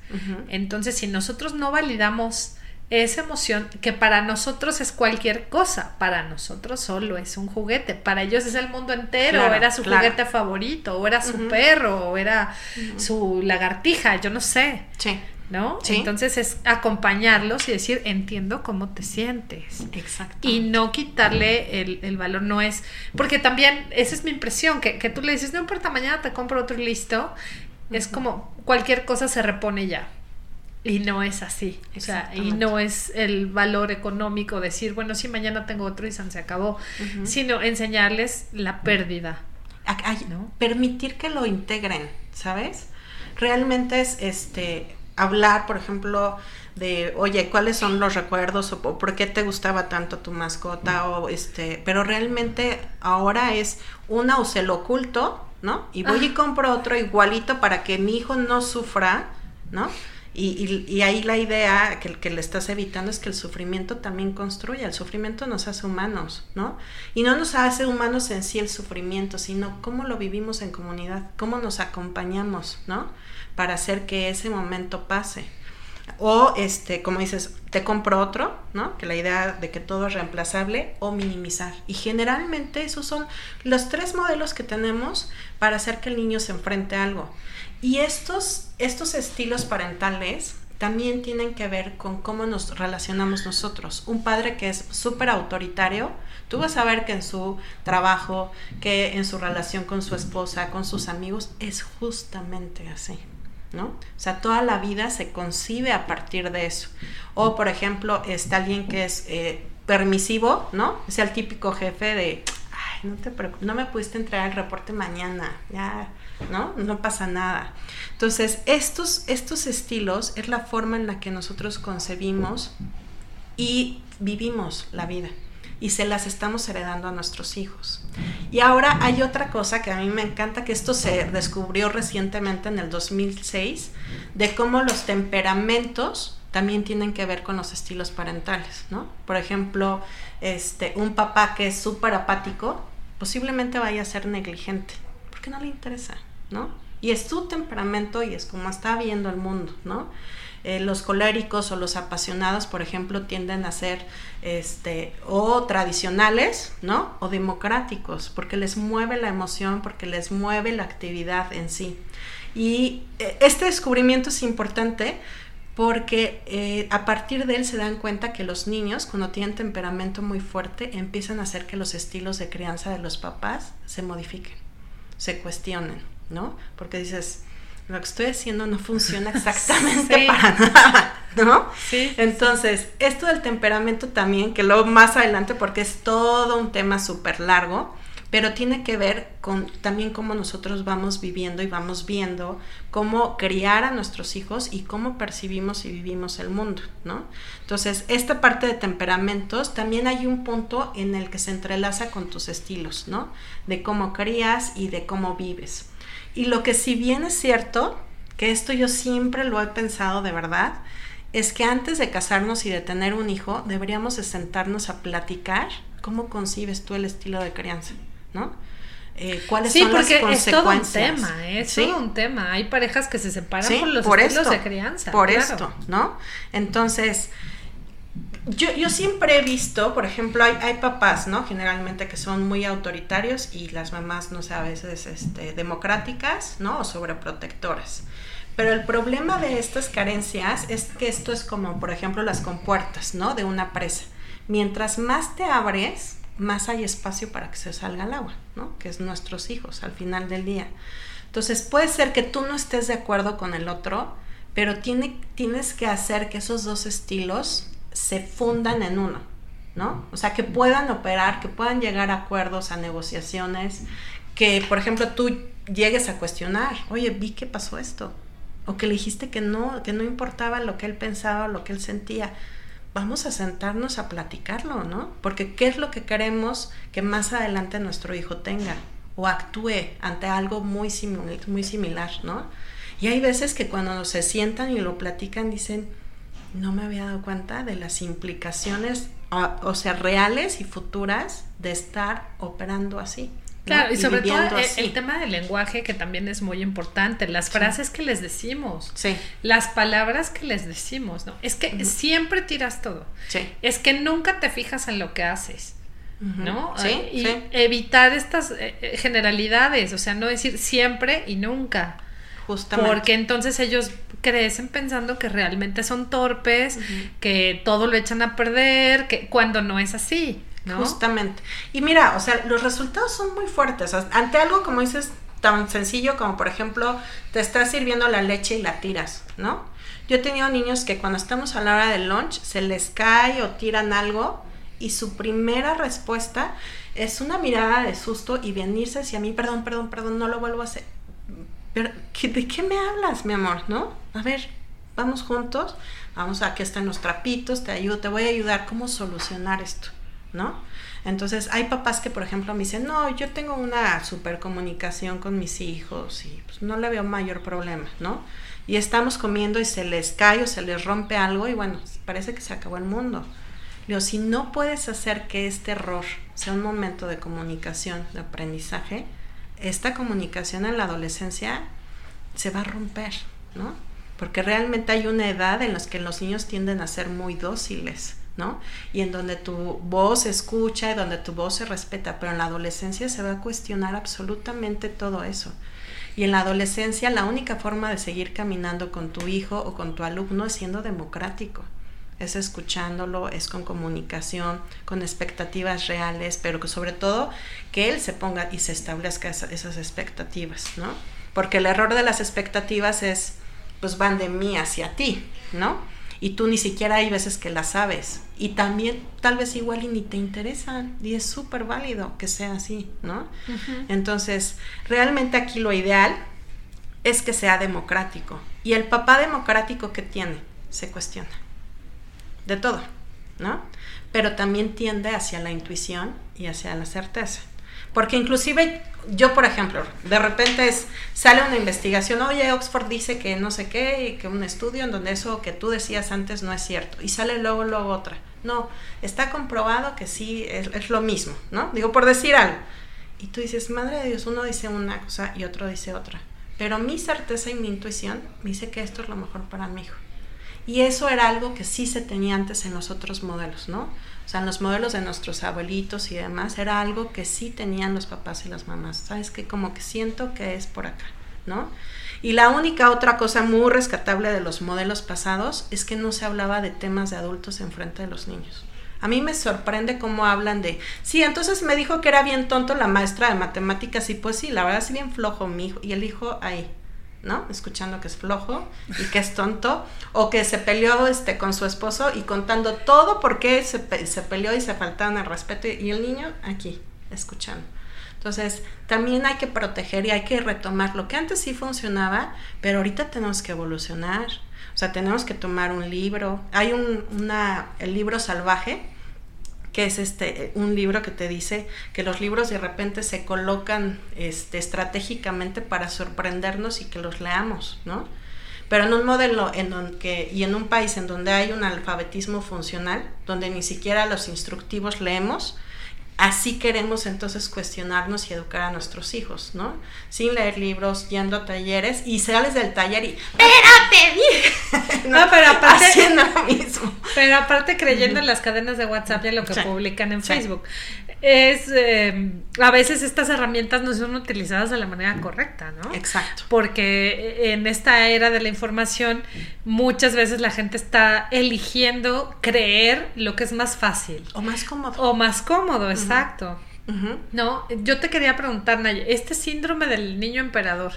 Entonces, si nosotros no validamos esa emoción que para nosotros es cualquier cosa, para nosotros solo es un juguete, para ellos es el mundo entero, o era su juguete favorito, o era su perro, o era su lagartija, yo no sé. Sí. ¿No? Entonces es acompañarlos y decir, entiendo cómo te sientes. Exacto. Y no quitarle el, valor, no es. Porque también, esa es mi impresión, que, que tú le dices, no importa, mañana te compro otro y listo. Es como cualquier cosa se repone ya. Y no es así. O sea, y no es el valor económico decir, bueno, sí, mañana tengo otro y se acabó, sino enseñarles la pérdida. Permitir que lo integren, ¿sabes? Realmente es este hablar, por ejemplo, de, oye, ¿cuáles son los recuerdos o, por qué te gustaba tanto tu mascota o este, pero realmente ahora es una o se lo oculto, ¿no? Y voy y compro otro igualito para que mi hijo no sufra, ¿no? Y, y, ahí la idea que, que, le estás evitando es que el sufrimiento también construye, el sufrimiento nos hace humanos, ¿no? Y no nos hace humanos en sí el sufrimiento, sino cómo lo vivimos en comunidad, cómo nos acompañamos, ¿no? Para hacer que ese momento pase. O, este, como dices, te compro otro, ¿no? Que la idea de que todo es reemplazable o minimizar. Y generalmente esos son los tres modelos que tenemos para hacer que el niño se enfrente a algo. Y estos, estos estilos parentales también tienen que ver con cómo nos relacionamos nosotros. Un padre que es súper autoritario, tú vas a ver que en su trabajo, que en su relación con su esposa, con sus amigos, es justamente así. ¿no? O sea, toda la vida se concibe a partir de eso. O, por ejemplo, está alguien que es eh, permisivo, ¿no? Es el típico jefe de, ay, no te no me pudiste entregar el reporte mañana, ya ¿no? No pasa nada. Entonces, estos, estos estilos es la forma en la que nosotros concebimos y vivimos la vida y se las estamos heredando a nuestros hijos. Y ahora hay otra cosa que a mí me encanta, que esto se descubrió recientemente en el 2006, de cómo los temperamentos también tienen que ver con los estilos parentales, ¿no? Por ejemplo, este, un papá que es súper apático posiblemente vaya a ser negligente, porque no le interesa. Y es su temperamento y es como está viendo el mundo, ¿no? Eh, los coléricos o los apasionados, por ejemplo, tienden a ser este, o tradicionales, ¿no? O democráticos, porque les mueve la emoción, porque les mueve la actividad en sí. Y eh, este descubrimiento es importante porque eh, a partir de él se dan cuenta que los niños, cuando tienen temperamento muy fuerte, empiezan a hacer que los estilos de crianza de los papás se modifiquen, se cuestionen, ¿no? Porque dices, lo que estoy haciendo no funciona [LAUGHS] exactamente para nada, ¿no? Sí. Entonces, esto del temperamento también, que luego más adelante, porque es todo un tema súper largo, pero tiene que ver con también cómo nosotros vamos viviendo y vamos viendo cómo criar a nuestros hijos y cómo percibimos y vivimos el mundo, ¿no? Entonces, esta parte de temperamentos también hay un punto en el que se entrelaza con tus estilos, ¿no? De cómo crías y de cómo vives. Y lo que si bien es cierto, que esto yo siempre lo he pensado de verdad, es que antes de casarnos y de tener un hijo, deberíamos de sentarnos a platicar cómo concibes tú el estilo de crianza. ¿no? Eh, ¿Cuáles sí, son porque las es todo un consecuencias? tema, es ¿Sí? todo un tema. Hay parejas que se separan Sí, por los por estilos esto, de crianza. Por claro. esto, ¿no? Entonces, yo, yo siempre he visto, por ejemplo, hay, hay papás, ¿no? Generalmente que son muy autoritarios y las mamás, no sé, a veces este, democráticas, ¿no? O sobreprotectoras. Pero el problema de estas carencias es que esto es como, por ejemplo, las compuertas, ¿no? De una presa. Mientras más te abres, más hay espacio para que se salga el agua, ¿no? Que es nuestros hijos al final del día. Entonces puede ser que tú no estés de acuerdo con el otro, pero tiene, tienes que hacer que esos dos estilos se fundan en uno, ¿no? O sea, que puedan operar, que puedan llegar a acuerdos, a negociaciones, que por ejemplo tú llegues a cuestionar, oye, vi que pasó esto, o que le dijiste que no, que no importaba lo que él pensaba, lo que él sentía vamos a sentarnos a platicarlo, ¿no? Porque ¿qué es lo que queremos que más adelante nuestro hijo tenga o actúe ante algo muy, simil muy similar, ¿no? Y hay veces que cuando se sientan y lo platican dicen, no me había dado cuenta de las implicaciones, o, o sea, reales y futuras de estar operando así. ¿no? Claro, y sobre todo el, tema del lenguaje que también es muy importante, las frases que les decimos, Sí, las palabras que les decimos, ¿no? Es que siempre tiras todo. sí. Es que nunca te fijas en lo que haces. ¿no? Sí, y sí. evitar estas eh, eh, generalidades, o sea, no decir siempre y nunca. Justamente. Porque entonces ellos crecen pensando que realmente son torpes, que todo lo echan a perder, que cuando no es así, ¿no? Justamente. Y mira, o sea, los resultados son muy fuertes. Ante algo, como dices, tan sencillo como, por ejemplo, te estás sirviendo la leche y la tiras, ¿no? Yo he tenido niños que cuando estamos a la hora del lunch se les cae o tiran algo y su primera respuesta es una mirada de susto y venirse hacia mí, perdón, perdón, perdón, no lo vuelvo a hacer. Pero, ¿qué- ¿de qué me hablas, mi amor? ¿No? A ver, vamos juntos, vamos a, aquí están los trapitos, te ayudo, te voy a ayudar cómo solucionar esto, ¿no? Entonces, hay papás que, por ejemplo, me dicen, no, yo tengo una super comunicación con mis hijos y pues, no le veo mayor problema, ¿no? Y estamos comiendo y se les cae o se les rompe algo y bueno, parece que se acabó el mundo. Digo, si no puedes hacer que este error sea un momento de comunicación, de aprendizaje, esta comunicación en la adolescencia se va a romper, ¿no? Porque realmente hay una edad en la que los niños tienden a ser muy dóciles, ¿no? Y en donde tu voz se escucha y donde tu voz se respeta, pero en la adolescencia se va a cuestionar absolutamente todo eso. Y en la adolescencia la única forma de seguir caminando con tu hijo o con tu alumno es siendo democrático. Es escuchándolo, es con comunicación, con expectativas reales, pero que sobre todo que él se ponga y se establezca esa- esas expectativas, ¿no? Porque el error de las expectativas es, pues van de mí hacia ti, ¿no? Y tú ni siquiera hay veces que las sabes. Y también tal vez igual y ni te interesan. Y es súper válido que sea así, ¿no? Entonces, realmente aquí lo ideal es que sea democrático. Y el papá democrático que tiene se cuestiona. De todo, ¿no? Pero también tiende hacia la intuición y hacia la certeza. Porque inclusive yo, por ejemplo, de repente es, sale una investigación, oye, Oxford dice que no sé qué, y que un estudio en donde eso que tú decías antes no es cierto. Y sale luego, luego otra. No, está comprobado que sí, es, es lo mismo, ¿no? Digo, por decir algo. Y tú dices, madre de Dios, uno dice una cosa y otro dice otra. Pero mi certeza y mi intuición me dice que esto es lo mejor para mi hijo. Y eso era algo que sí se tenía antes en los otros modelos, ¿no? O sea, en los modelos de nuestros abuelitos y demás, era algo que sí tenían los papás y las mamás. ¿Sabes qué? Como que siento que es por acá, ¿no? Y la única otra cosa muy rescatable de los modelos pasados es que no se hablaba de temas de adultos en frente de los niños. A mí me sorprende cómo hablan de, sí, entonces me dijo que era bien tonto la maestra de matemáticas y pues sí, la verdad es bien flojo mi hijo y el hijo ahí, ¿no? Escuchando que es flojo y que es tonto o que se peleó este con su esposo y contando todo por qué se, se peleó y se faltaban el respeto y el niño aquí, escuchando. Entonces, también hay que proteger y hay que retomar lo que antes sí funcionaba, pero ahorita tenemos que evolucionar. O sea, tenemos que tomar un libro. Hay un, una, el libro salvaje, que es este un libro que te dice que los libros de repente se colocan este, estratégicamente para sorprendernos y que los leamos, ¿no? Pero en un modelo en donde, y en un país en donde hay un alfabetismo funcional, donde ni siquiera los instructivos leemos, así queremos entonces cuestionarnos y educar a nuestros hijos, ¿no? Sin leer libros, yendo a talleres y sales del taller y ¡Espérate! [LAUGHS] no, pero aparte [LAUGHS] haciendo lo [LAUGHS] mismo. Pero aparte creyendo en las cadenas de WhatsApp y en lo que publican en Facebook. Es eh, a veces estas herramientas no son utilizadas de la manera correcta, ¿no? Exacto. Porque en esta era de la información muchas veces la gente está eligiendo creer lo que es más fácil. O más cómodo. O más cómodo, exacto. No, yo te quería preguntar, Naya, ¿este síndrome del niño emperador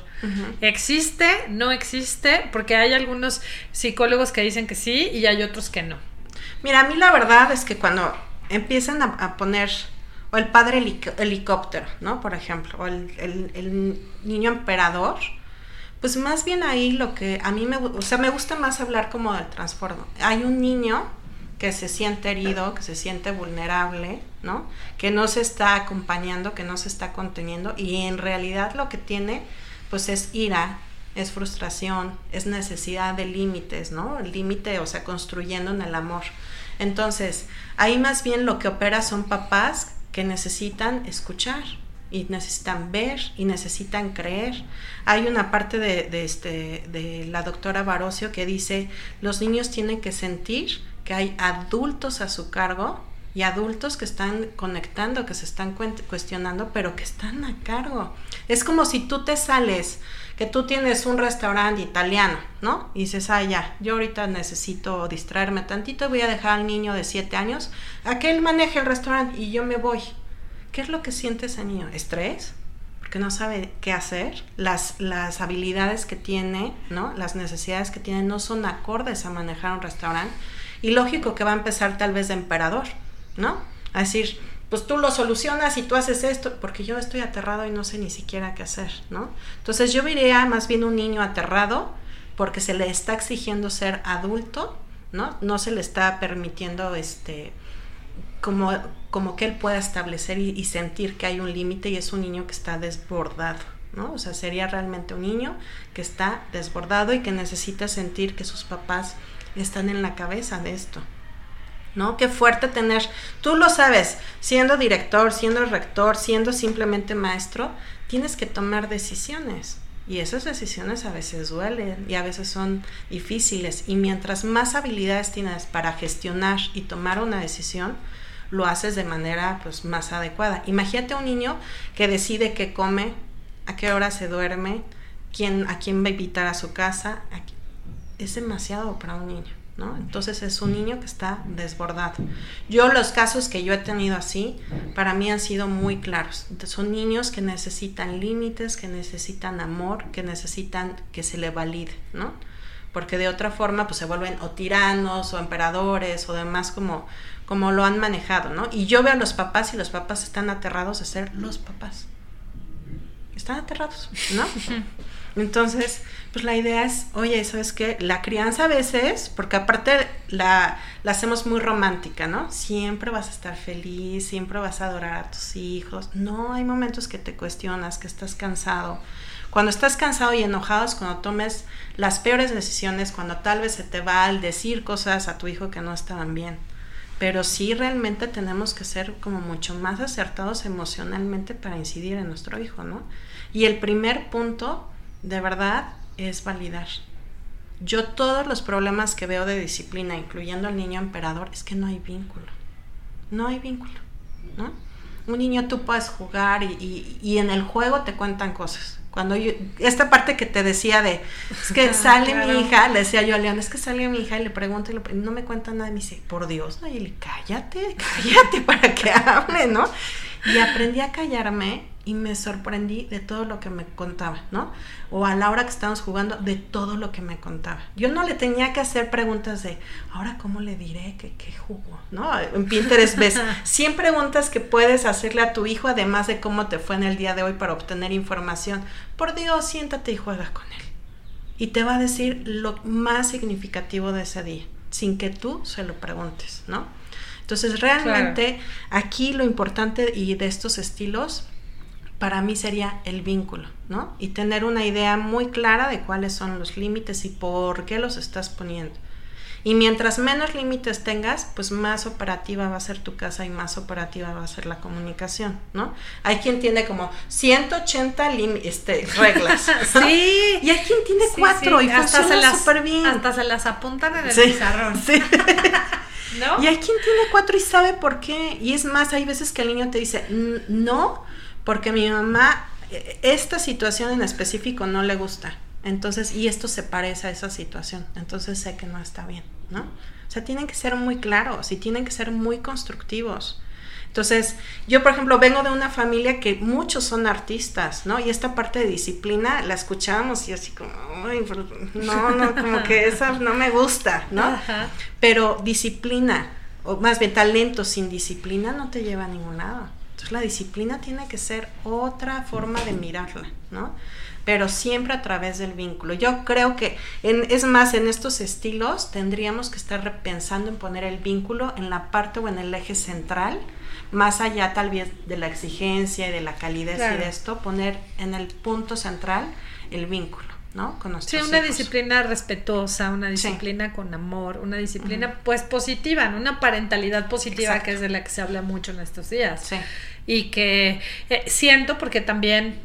existe? ¿No existe? Porque hay algunos psicólogos que dicen que sí y hay otros que no. Mira, a mí la verdad es que cuando empiezan a, poner, o el padre helicóptero, ¿no? Por ejemplo, o el, niño emperador, pues más bien ahí lo que a mí me, o sea, me gusta más hablar como del transformo. Hay un niño que se siente herido, que se siente vulnerable, ¿no? Que no se está acompañando, que no se está conteniendo y en realidad lo que tiene pues es ira, es frustración, es necesidad de límites, ¿no? El límite, o sea, construyendo en el amor. Entonces, ahí más bien lo que opera son papás que necesitan escuchar y necesitan ver y necesitan creer. Hay una parte de, de, este, de la doctora Barocio que dice, los niños tienen que sentir que hay adultos a su cargo y adultos que están conectando, que se están cuestionando, pero que están a cargo. Es como si tú te sales, que tú tienes un restaurante italiano, ¿no? Y dices, ah, ya, yo ahorita necesito distraerme tantito, voy a dejar al niño de 7 años a que él maneje el restaurante y yo me voy. ¿Qué es lo que siente ese niño? ¿Estrés? porque no sabe qué hacer, las, las habilidades que tiene, ¿no? las necesidades que tiene no son acordes a manejar un restaurante y lógico que va a empezar tal vez de emperador, ¿no? A decir, pues tú lo solucionas y tú haces esto, porque yo estoy aterrado y no sé ni siquiera qué hacer, ¿no? Entonces yo diría más bien un niño aterrado porque se le está exigiendo ser adulto, ¿no? No se le está permitiendo este como, como que él pueda establecer y, y sentir que hay un límite y es un niño que está desbordado, ¿no? O sea, sería realmente un niño que está desbordado y que necesita sentir que sus papás están en la cabeza de esto. ¿No? Qué fuerte tener, tú lo sabes, siendo director, siendo rector, siendo simplemente maestro, tienes que tomar decisiones. Y esas decisiones a veces duelen y a veces son difíciles. Y mientras más habilidades tienes para gestionar y tomar una decisión, lo haces de manera pues, más adecuada. Imagínate un niño que decide qué come, a qué hora se duerme, quién, a quién va a invitar a su casa, es demasiado para un niño, ¿no? Entonces es un niño que está desbordado. Yo los casos que yo he tenido así, para mí han sido muy claros. son niños que necesitan límites, que necesitan amor, que necesitan que se le valide, ¿no? Porque de otra forma pues se vuelven o tiranos o emperadores o demás como, como lo han manejado, ¿no? Y yo veo a los papás y los papás están aterrados de ser los papás. Están aterrados, ¿no? [LAUGHS] Entonces, pues la idea es, oye, ¿sabes qué? La crianza a veces, porque aparte la, la hacemos muy romántica, ¿no? Siempre vas a estar feliz, siempre vas a adorar a tus hijos. No, hay momentos que te cuestionas, que estás cansado. Cuando estás cansado y enojado es cuando tomes las peores decisiones, cuando tal vez se te va al decir cosas a tu hijo que no estaban bien. Pero sí realmente tenemos que ser como mucho más acertados emocionalmente para incidir en nuestro hijo, ¿no? Y el primer punto, de verdad, es validar. Yo todos los problemas que veo de disciplina, incluyendo al niño emperador, es que no hay vínculo. No hay vínculo, ¿no? Un niño tú puedes jugar y, en el juego te cuentan cosas. Cuando yo, esta parte que te decía de, es que [LAUGHS] sale mi hija, le decía yo a León, es que sale mi hija y le pregunto y no me cuenta nada, y me dice, por Dios, Nayeli, cállate, [LAUGHS] cállate para que hable, ¿no? Y aprendí a callarme y me sorprendí de todo lo que me contaba, ¿no? O a la hora que estábamos jugando, de todo lo que me contaba. Yo no le tenía que hacer preguntas de, ahora cómo le diré que qué jugó, ¿no? En Pinterest ves [LAUGHS] 100 preguntas que puedes hacerle a tu hijo, además de cómo te fue en el día de hoy para obtener información. Por Dios, siéntate y juega con él. Y te va a decir lo más significativo de ese día, sin que tú se lo preguntes, ¿no? Entonces, realmente aquí lo importante y de estos estilos para mí sería el vínculo, ¿no? Y tener una idea muy clara de cuáles son los límites y por qué los estás poniendo. Y mientras menos límites tengas, pues más operativa va a ser tu casa y más operativa va a ser la comunicación, ¿no? Hay quien tiene como 180 este, [LAUGHS] reglas. sí. Y hay quien tiene cuatro y hasta funciona súper bien. Hasta se las apuntan en el pizarrón. Sí. [LAUGHS] ¿No? Y hay quien tiene cuatro y sabe por qué. Y es más, hay veces que el niño te dice, no, porque mi mamá, e, esta situación en específico no le gusta. Entonces, y esto se parece a esa situación. Entonces sé que no está bien, ¿no? O sea, tienen que ser muy claros y tienen que ser muy constructivos. Entonces, yo, por ejemplo, vengo de una familia que muchos son artistas, ¿no? Y esta parte de disciplina la escuchábamos y así como, no, no, como que esa no me gusta, ¿no? Pero disciplina, o más bien talento sin disciplina no te lleva a ningún lado. Entonces la disciplina tiene que ser otra forma de mirarla, ¿no? Pero siempre a través del vínculo. Yo creo que, en, es más, en estos estilos tendríamos que estar repensando en poner el vínculo en la parte o en el eje central, más allá tal vez de la exigencia y de la calidez y de esto, poner en el punto central el vínculo. ¿no? Con sí, una disciplina respetuosa, una disciplina con amor, una disciplina pues positiva, una parentalidad positiva que es de la que se habla mucho en estos días. Sí. Y que eh, siento porque también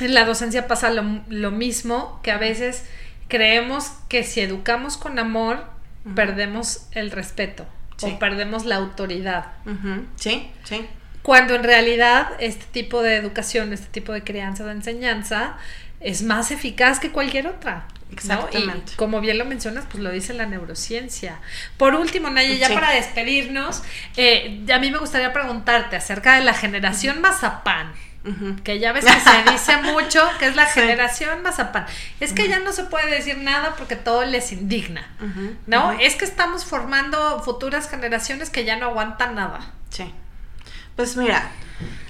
en la docencia pasa lo, mismo, que a veces creemos que si educamos con amor, perdemos el respeto o perdemos la autoridad. Sí, sí. Cuando en realidad este tipo de educación, este tipo de crianza, de enseñanza, es más eficaz que cualquier otra. Exactamente. Y como bien lo mencionas, pues lo dice la neurociencia. Por último, Naye, ya para despedirnos, eh, a mí me gustaría preguntarte acerca de la generación Mazapán. Que ya ves que se dice [LAUGHS] mucho que es la generación Mazapán. Es que ya no se puede decir nada porque todo les indigna, ¿no? Es que estamos formando futuras generaciones que ya no aguantan nada. Sí. Pues mira,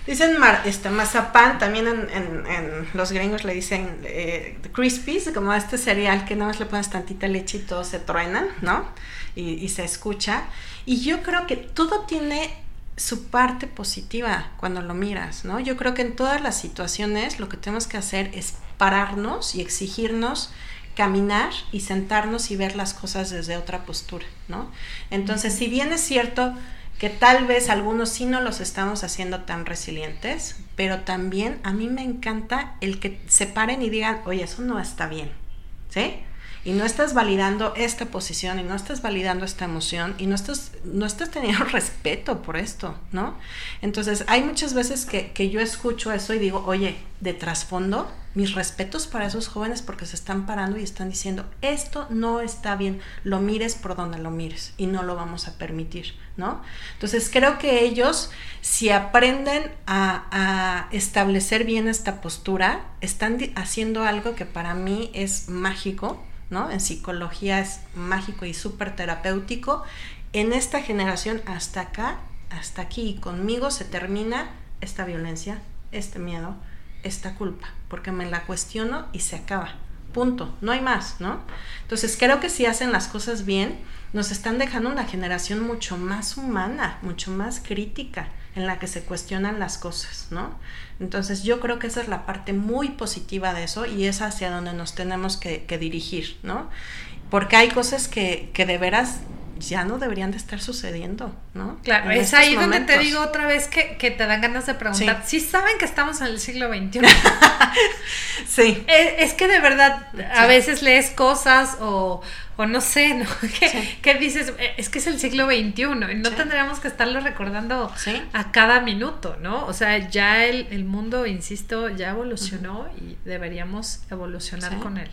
Dicen mar, este, mazapán, también en, los gringos le dicen eh, crispies, como este cereal que nada más le pones tantita leche y todo se truenan, ¿no? Y, y se escucha. Y yo creo que todo tiene su parte positiva cuando lo miras, ¿no? Yo creo que en todas las situaciones lo que tenemos que hacer es pararnos y exigirnos caminar y sentarnos y ver las cosas desde otra postura, ¿no? Entonces, si bien es cierto, que tal vez algunos sí no los estamos haciendo tan resilientes, pero también a mí me encanta el que se paren y digan, oye, eso no está bien, ¿sí? Y no estás validando esta posición y no estás validando esta emoción y no estás, no estás teniendo [LAUGHS] respeto por esto, ¿no? Entonces, hay muchas veces que, que yo escucho eso y digo, oye, de trasfondo, mis respetos para esos jóvenes porque se están parando y están diciendo, esto no está bien, lo mires por donde lo mires y no lo vamos a permitir, ¿no? Entonces creo que ellos, si aprenden a, a establecer bien esta postura, están haciendo algo que para mí es mágico, ¿no? En psicología es mágico y súper terapéutico. En esta generación hasta acá, hasta aquí y conmigo se termina esta violencia, este miedo, esta culpa, porque me la cuestiono y se acaba. Punto, no hay más, ¿no? Entonces creo que si hacen las cosas bien, nos están dejando una generación mucho más humana, mucho más crítica, en la que se cuestionan las cosas, ¿no? Entonces yo creo que esa es la parte muy positiva de eso y es hacia donde nos tenemos que, dirigir, ¿no? Porque hay cosas que, que de veras ya no deberían de estar sucediendo, ¿no? Claro, En es ahí donde te digo otra vez que, que te dan ganas de preguntar, si saben que estamos en el siglo XXI? [LAUGHS] Sí. es, es que de verdad a Sí. veces lees cosas o, o no sé, ¿no? [LAUGHS] Que, Sí. que dices, "Eh, es que es el siglo XXI y no Sí. tendríamos que estarlo recordando Sí. a cada minuto, ¿no? O sea, ya el, el mundo, insisto, ya evolucionó y deberíamos evolucionar Sí. con él.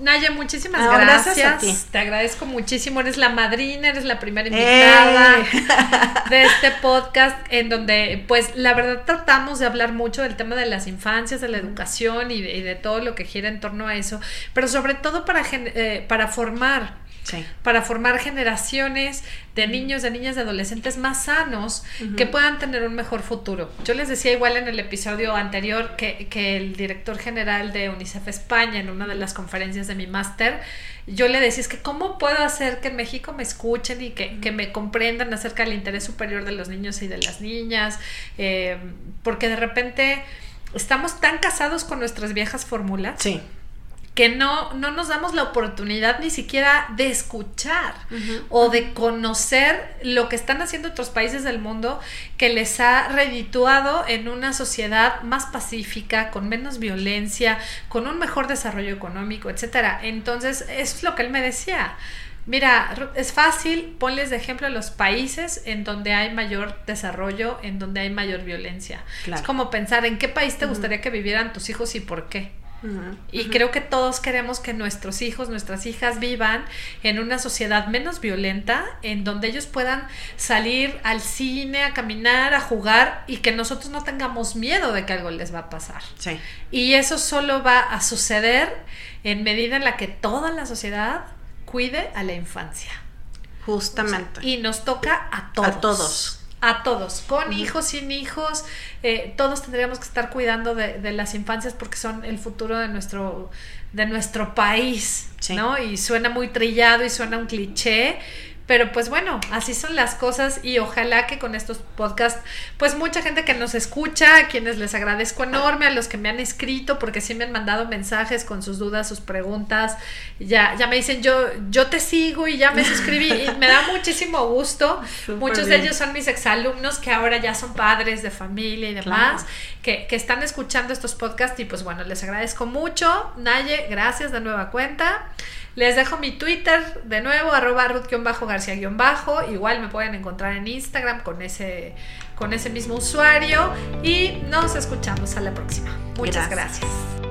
Naya, muchísimas No, gracias. gracias a ti. Te agradezco muchísimo. Eres la madrina, eres la primera invitada ¡Eh! [LAUGHS] [LAUGHS] de este podcast en donde, pues, la verdad tratamos de hablar mucho del tema de las infancias, de la educación y de, y de todo lo que gira en torno a eso, pero sobre todo para, eh, para formar Sí. para formar generaciones de niños, de niñas, de adolescentes más sanos que puedan tener un mejor futuro. Yo les decía igual en el episodio anterior que, que el director general de UNICEF España, en una de las conferencias de mi máster, yo le decía, es que cómo puedo hacer que en México me escuchen y que, que me comprendan acerca del interés superior de los niños y de las niñas, Eh, porque de repente estamos tan casados con nuestras viejas fórmulas Sí. Que no, no nos damos la oportunidad ni siquiera de escuchar o de conocer lo que están haciendo otros países del mundo que les ha redituado en una sociedad más pacífica, con menos violencia, con un mejor desarrollo económico, etcétera. Entonces, eso es lo que él me decía. Mira, es fácil, ponles de ejemplo a los países en donde hay mayor desarrollo, en donde hay mayor violencia. Claro. Es como pensar en qué país te gustaría que vivieran tus hijos y por qué. Y creo que todos queremos que nuestros hijos, nuestras hijas vivan en una sociedad menos violenta, en donde ellos puedan salir al cine, a caminar, a jugar y que nosotros no tengamos miedo de que algo les va a pasar. Sí. Y eso solo va a suceder en medida en la que toda la sociedad cuide a la infancia. Justamente. Y nos toca a todos. A todos. A todos, con hijos, sin hijos, eh, todos tendríamos que estar cuidando de, de las infancias porque son el futuro de nuestro, de nuestro país, Sí. ¿no? Y suena muy trillado y suena un cliché, pero pues bueno, así son las cosas y ojalá que con estos podcasts, pues mucha gente que nos escucha, a quienes les agradezco enorme, a los que me han escrito, porque sí me han mandado mensajes con sus dudas, sus preguntas, ya, ya me dicen, yo, yo te sigo y ya me suscribí y me da muchísimo gusto. Muchos de ellos son mis exalumnos que ahora ya son padres de familia y demás, Claro. que, que están escuchando estos podcasts y pues bueno, les agradezco mucho. Naye, gracias de nueva cuenta. Les dejo mi Twitter de nuevo, arroba ruth-garcía-bajo. Igual me pueden encontrar en Instagram con ese, con ese mismo usuario. Y nos escuchamos a la próxima. Muchas Gracias. gracias.